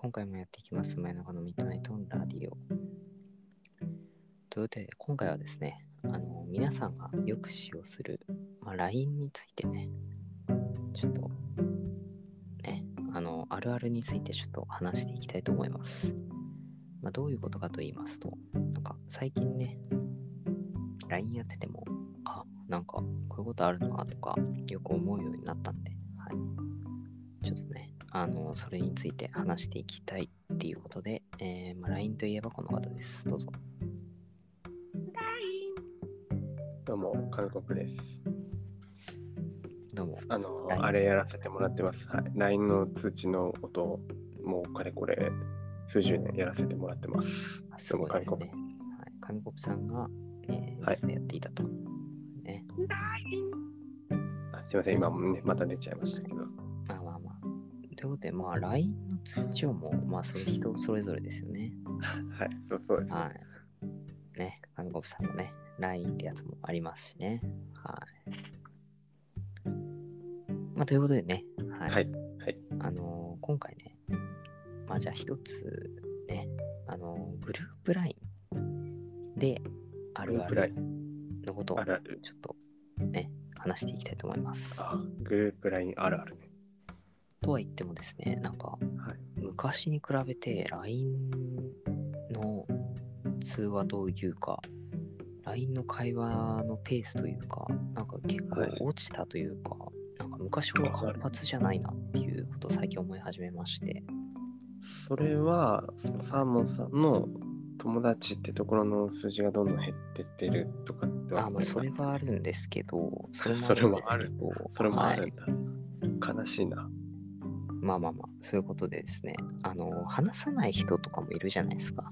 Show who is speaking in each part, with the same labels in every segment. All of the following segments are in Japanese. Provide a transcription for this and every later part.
Speaker 1: 今回もやっていきます、真夜中のミッドナイトラディオ。ということで、今回はですね、あの、皆さんがよく使用する、まあ、LINE についてね、ちょっと、ね、あの、あるあるについてちょっと話していきたいと思います。まあ、どういうことかと言いますと、なんか、最近ね、LINE やってても、あ、なんか、こういうことあるなとか、よく思うようになったんで、はい。ちょっとね、あの、それについて話していきたいっていうことで、えーまあ、LINE といえばこの方です。どうぞ。
Speaker 2: どうも、韓国です。
Speaker 1: どうも。
Speaker 2: あの、あれやらせてもらってます。はい。LINE の通知の音を、もうかれこれ、数十年やらせてもらってます。
Speaker 1: すごいですね。はい。紙コップさんが、えー、
Speaker 2: はい
Speaker 1: やっていたと。ね。
Speaker 2: あすいません、今もね、また出ちゃいましたけど。
Speaker 1: ということで、まあ、LINE の通知音も、まあ、それ人それぞれですよね。
Speaker 2: はい、そうそうです。
Speaker 1: はい。ね、紙コップさんのね、LINE ってやつもありますしね。はい。まあ、ということでね、はい。
Speaker 2: はいはい
Speaker 1: あのー今回ね、まあ、じゃあ一つね、あのーグループ LINE であるあるのことを。ちょっとね、話していきたいと思います。
Speaker 2: あ、グループラインあるあるね。
Speaker 1: とは言ってもですね、なんか
Speaker 2: はい。
Speaker 1: 昔に比べて LINE の通話というか LINE の会話のペースというかなんか結構
Speaker 2: はい
Speaker 1: 落ちたというか、なんか昔ほど活発じゃないなっていうことを最近思い始めまして
Speaker 2: それは、そのサーモンさんの友達ってところの数字がどんどん減ってってるとかってわ
Speaker 1: あまあそれはあるんですけど それもあるんですけど
Speaker 2: それもあ
Speaker 1: はい
Speaker 2: るんだ。悲しいな。
Speaker 1: まあまあまあそういうことでですねあの話さない人とかもいるじゃないですか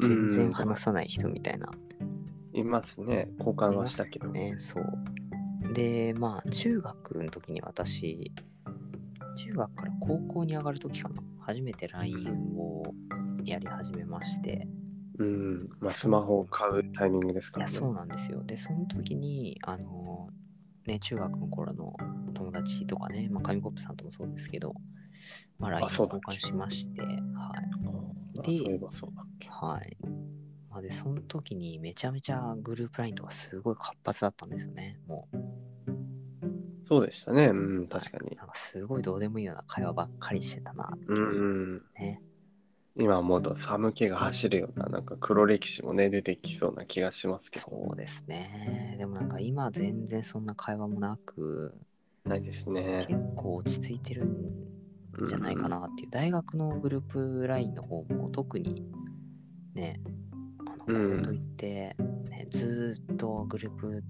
Speaker 1: 全然話さない人みたいな
Speaker 2: いますね。交換はしたけど。
Speaker 1: ね、そう。で、まあ、中学の時に私、中学から高校に上がる時かな、初めて LINE をやり始めまして、
Speaker 2: うん。まあ、スマホを買うタイミングですからね。
Speaker 1: そうなんですよ。で、その時に、あの、ね、中学の頃の友達とかね、まあ、紙コップさんともそうですけど、まあ、LINE 交換しまして、はい。
Speaker 2: あ
Speaker 1: で。はい。まあ、で、その時にめちゃめちゃグループ LINE とかすごい活発だったんですよね。もう、
Speaker 2: そうでしたね。うん、確かに。
Speaker 1: なんかすごいどうでもいいような会話ばっかりしてたなって
Speaker 2: う
Speaker 1: んね。
Speaker 2: 今思うと寒気が走るような、なんか黒歴史もね、出てきそうな気がしますけど。
Speaker 1: そうですね。でもなんか今全然そんな会話もなく、
Speaker 2: ないですね。
Speaker 1: 結構落ち着いてるんじゃないかなっていう。大学のグループ LINE の方も特にね、あの、こ
Speaker 2: うん
Speaker 1: れといって、ね、ずーっとグループ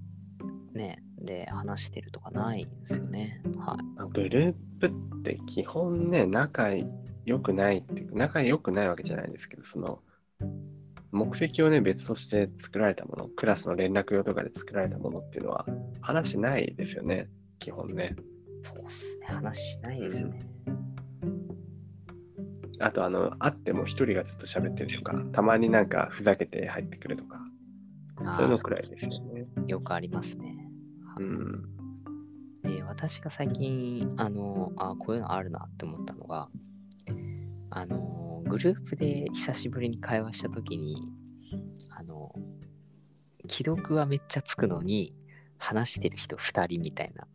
Speaker 1: ね、で話してるとかないんですよね。はい。
Speaker 2: まあグループって基本ね、仲良くないっていうか、仲良くないわけじゃないんですけど、その、目的をね、別として作られたもの、クラスの連絡用とかで作られたものっていうのは、話しないですよね、基本ね。
Speaker 1: そうっすね。話しないですね。
Speaker 2: あと、あの、会っても一人がずっと喋ってるとか、たまになんかふざけて入ってくるとか、そういうのくらいですよね。
Speaker 1: よくありますね。
Speaker 2: うん。
Speaker 1: で、私が最近、あの、あこういうのあるなって思ったのが、あの、グループで久しぶりに会話したときに、あの、既読はめっちゃつくのに、話してる人2人みたいな。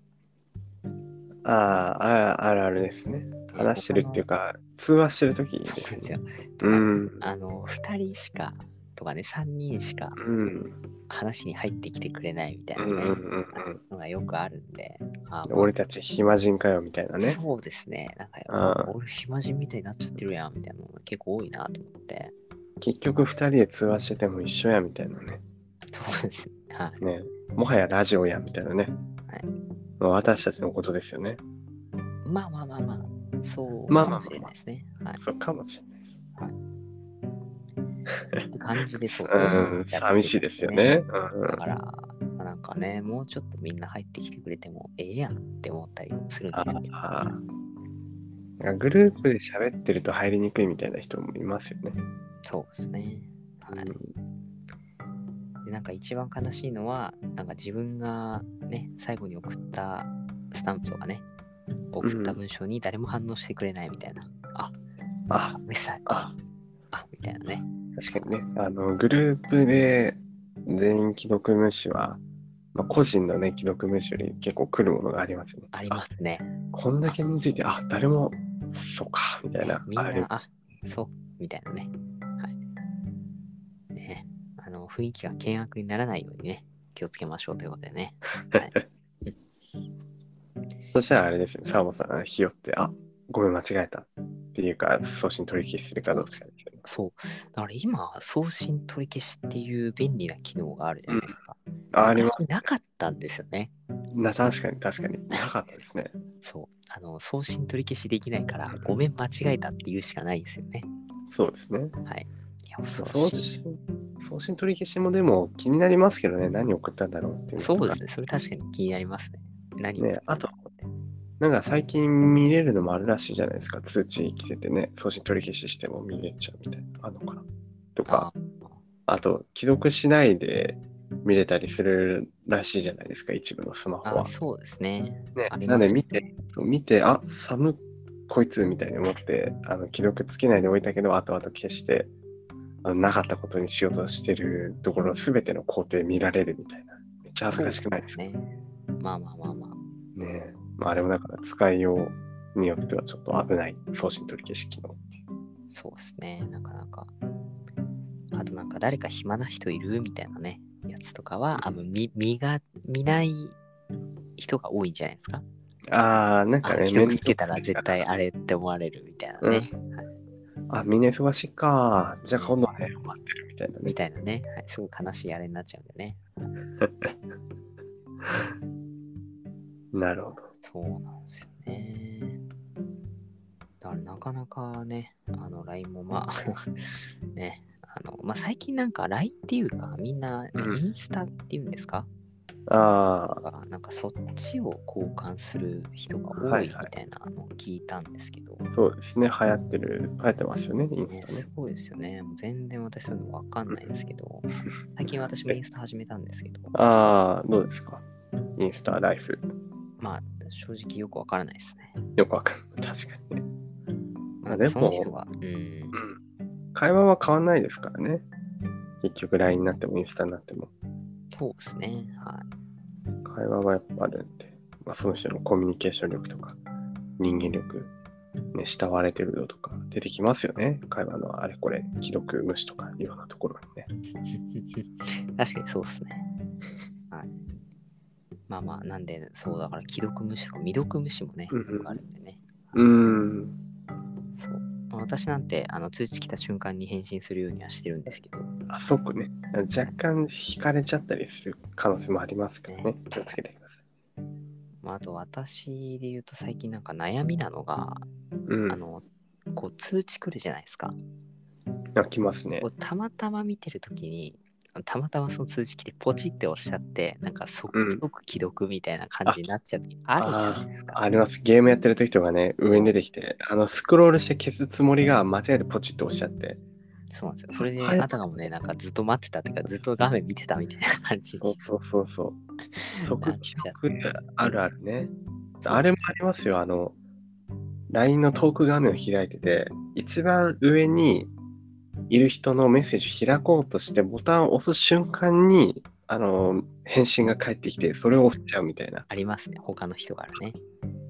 Speaker 2: ああ、ああるあるですね。話してるっていうか、通話してるときで
Speaker 1: そうです。よ。
Speaker 2: うん。
Speaker 1: あの、2人しか、とかね、3人しか
Speaker 2: うん。
Speaker 1: 話に入ってきてくれないみたい
Speaker 2: うん
Speaker 1: なのがよくあるんで。
Speaker 2: 俺たち暇人かよみたいなね。
Speaker 1: そうですね。なんか、俺暇人みたいになっちゃってるやんみたいなのが結構多いなと思って。
Speaker 2: 結局二人で通話してても一緒やみたいなね。
Speaker 1: そうですね。はい。
Speaker 2: ね。もはやラジオやみたいなね。
Speaker 1: はい
Speaker 2: まあ私たちのことですよね。
Speaker 1: まあまあまあまあ、そうかもしれないですね。はい。
Speaker 2: そうかもしれないです。
Speaker 1: って感じでそう。
Speaker 2: うん、寂しいですよね。うん
Speaker 1: だから、まあ、なんかね、もうちょっとみんな入ってきてくれてもええやんって思ったりもするんですけど。
Speaker 2: ああ。グループで喋ってると入りにくいみたいな人もいますよね。
Speaker 1: そうですね。はい。
Speaker 2: うん
Speaker 1: で、なんか一番悲しいのは、なんか自分がね、最後に送ったスタンプとかね、送った文章に誰も反応してくれないみたいな。あ、
Speaker 2: あ、
Speaker 1: うるさい。
Speaker 2: あ、
Speaker 1: あ、みたいなね。
Speaker 2: 確かにね、あの、グループで全員既読無視は、まあ、個人のね、既読無視より結構来るものがありますよね。
Speaker 1: ありますね。
Speaker 2: こんだけについて、あ、誰も、そうか、みたいな。
Speaker 1: みんな、
Speaker 2: あ、
Speaker 1: そう、みたいなね。あの、雰囲気が険悪にならないようにね、気をつけましょうということでね。はい。
Speaker 2: そしたらあれですよね、サーモンさんがひよって、あ、ごめん、間違えたっていうか、送信取り消しするかどうかですよね。
Speaker 1: そう。だから今、送信取り消しっていう便利な機能があるじゃないですか。
Speaker 2: あ、あります。
Speaker 1: 昔なかったんですよね。
Speaker 2: な、確かに、確かに。なかったですね。
Speaker 1: そう。あの、送信取り消しできないから、ごめん、間違えたっていうしかないんですよね。
Speaker 2: そうですね。
Speaker 1: はい。いや、恐
Speaker 2: 送
Speaker 1: ろしい。
Speaker 2: 信、送信取り消しもでも気になりますけどね、何送ったんだろうっていう
Speaker 1: そうですね。それ確かに気になりますね。何を
Speaker 2: ねあとなんか最近見れるのもあるらしいじゃないですか。通知来ててね、送信取り消ししても見れちゃうみたいな。あんのかなとか、あと、既読しないで見れたりするらしいじゃないですか、一部のスマホは。
Speaker 1: そうですね。
Speaker 2: ね
Speaker 1: すね
Speaker 2: なんで見て、見て、あ、寒こいつみたいに思って、あの既読つけないでおいたけど、後々消して、なかったことにしようとしてるところ、すべての工程見られるみたいな。めっちゃ恥ずかしくないですか？
Speaker 1: ね。まあまあまあまあ。
Speaker 2: ねまあ、あれもだから使いようによってはちょっと危ない送信取り消し機能って。
Speaker 1: そうですね。なかなか。あとなんか誰か暇な人いるみたいなね、やつとかは、あの見見が見ない人が多いんじゃないですか？
Speaker 2: ああ、なん
Speaker 1: あ
Speaker 2: かね、
Speaker 1: 既読つけたら絶対あれって思われるみたいなね。はい
Speaker 2: からあ、みんな忙しいか。じゃあ今度はね、待ってるみたいなね
Speaker 1: み。たいなね、はい。すごい悲しいあれになっちゃうんでね。
Speaker 2: なるほど。
Speaker 1: そうなんですよね。だからなかなかね、あの LINE もまあ、ね、あの、まあ最近なんか LINE っていうか、みんな
Speaker 2: うん
Speaker 1: インスタっていうんですか、
Speaker 2: ああ、
Speaker 1: がなんかそっちを交換する人が多
Speaker 2: はいはい
Speaker 1: いみたいなのを聞いたんですけど、
Speaker 2: そうですね。流行ってる、流行ってますよね、イン
Speaker 1: ね、
Speaker 2: スタね。
Speaker 1: すごいですよね。もう全然私そういうのわかんないですけど、最近私もインスタ始めたんですけど、
Speaker 2: ああ、どうですか？インスタライフ。
Speaker 1: まあ正直よくわからないですね。
Speaker 2: よくわかんない。確かにね。
Speaker 1: まあ、
Speaker 2: でも
Speaker 1: その人うん。
Speaker 2: 会話は変わんないですからね。結局 LINE になってもインスタになっても。
Speaker 1: そうですね。はい。
Speaker 2: 会話はやっぱあるんで、まあ、その人のコミュニケーション力とか、人間力、ね、慕われてる度とか出てきますよね。会話のあれこれ、既読無視とかいろんなところにね。
Speaker 1: 確かにそうですね。はい。まあまあ、なんで、そうだから、既読無視とか未読無視もね、
Speaker 2: うんうん
Speaker 1: あるんでね。
Speaker 2: うーん。
Speaker 1: そう。まあ私なんて、あの、通知来た瞬間に返信するようにはしてるんですけど、
Speaker 2: あ、そこね。若干惹かれちゃったりする可能性もありますからね。気をつけてください。
Speaker 1: まあ、あと私で言うと最近なんか悩みなのが、
Speaker 2: うん。
Speaker 1: あの、こう通知来るじゃないですか。
Speaker 2: あ来ますね
Speaker 1: たまたま見てるときに、たまたまその通知来てポチって押しちゃって、なんか即
Speaker 2: うん
Speaker 1: 即既読みたいな感じになっちゃって、あるじゃないですか。
Speaker 2: あります。ゲームやってる時とかね、上に出てきて、あの、スクロールして消すつもりが間違えてポチって押しちゃって。
Speaker 1: そうなんですよ。それで、
Speaker 2: はい
Speaker 1: あたかもね、なんかずっと待ってたっていうか、ずっと画面見てたみたいな感じ
Speaker 2: そうそうそうそう。即
Speaker 1: なっ
Speaker 2: 記
Speaker 1: ちゃ
Speaker 2: 録あるあるね。あれもありますよ。あの、LINE のトーク画面を開いてて、一番上にいる人のメッセージを開こうとして、ボタンを押す瞬間に、あの、返信が返ってきて、それを押しちゃうみたいな。
Speaker 1: ありますね。他の人からね。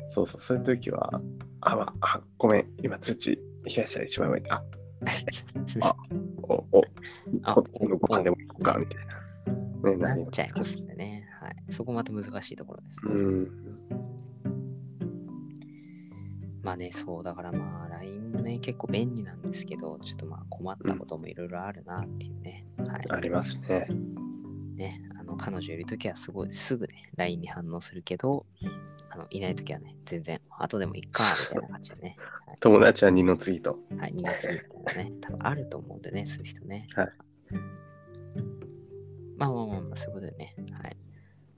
Speaker 2: そうそう、そういう時は、あ、まあ、ごめん、今通知開いたら一番上に、あ、あお、お、
Speaker 1: あ
Speaker 2: こ今度ご飯でも行こうか、みたいな。ね、
Speaker 1: な
Speaker 2: り
Speaker 1: っちゃいますんでね。はい。そこまた難しいところですね。
Speaker 2: うん。
Speaker 1: まあね、そう、だからまあ、LINE もね、結構便利なんですけど、ちょっとまあ困ったこともいろいろあるなっていうね。はい。
Speaker 2: ありますね。
Speaker 1: ね、あの、彼女いるときはすごい、すぐね、LINE に反応するけど、あの、いないときはね、全然、後でもいっか、みたいな感じでね。
Speaker 2: 友達は二の次と。
Speaker 1: はい、2月みたいなね、多分あると思うんでね、そういう人ね。
Speaker 2: はい。
Speaker 1: まあまあまあまあ、そういうことでね、はい。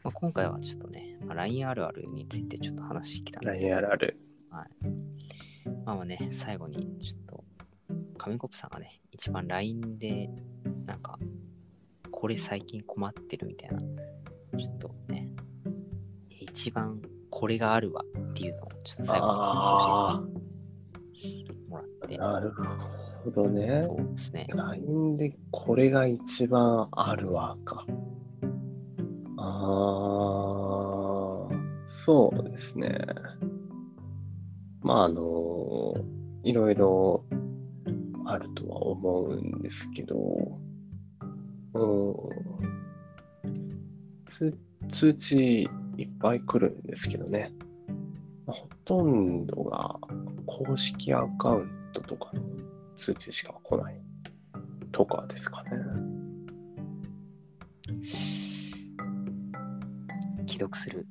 Speaker 1: まあ、今回はちょっとね、まあ、LINE あるあるについてちょっと話してきたんですけ
Speaker 2: LINE あ
Speaker 1: ど、
Speaker 2: るある。
Speaker 1: まあまあね、最後にちょっと、紙コップさんがね、一番 LINE で、なんか、これ最近困ってるみたいな、ちょっとね、一番これがあるわっていうのを、ちょっと最後に教えてもらで。
Speaker 2: なるほどね。
Speaker 1: そうですね。
Speaker 2: LINE でこれが一番あるわか。あー、そうですね。まあ、あの、いろいろあるとは思うんですけど、うん、通通知いっぱい来るんですけどね。ほとんどが公式アカウントとかの通知しか来ないとかですかね。
Speaker 1: 既読する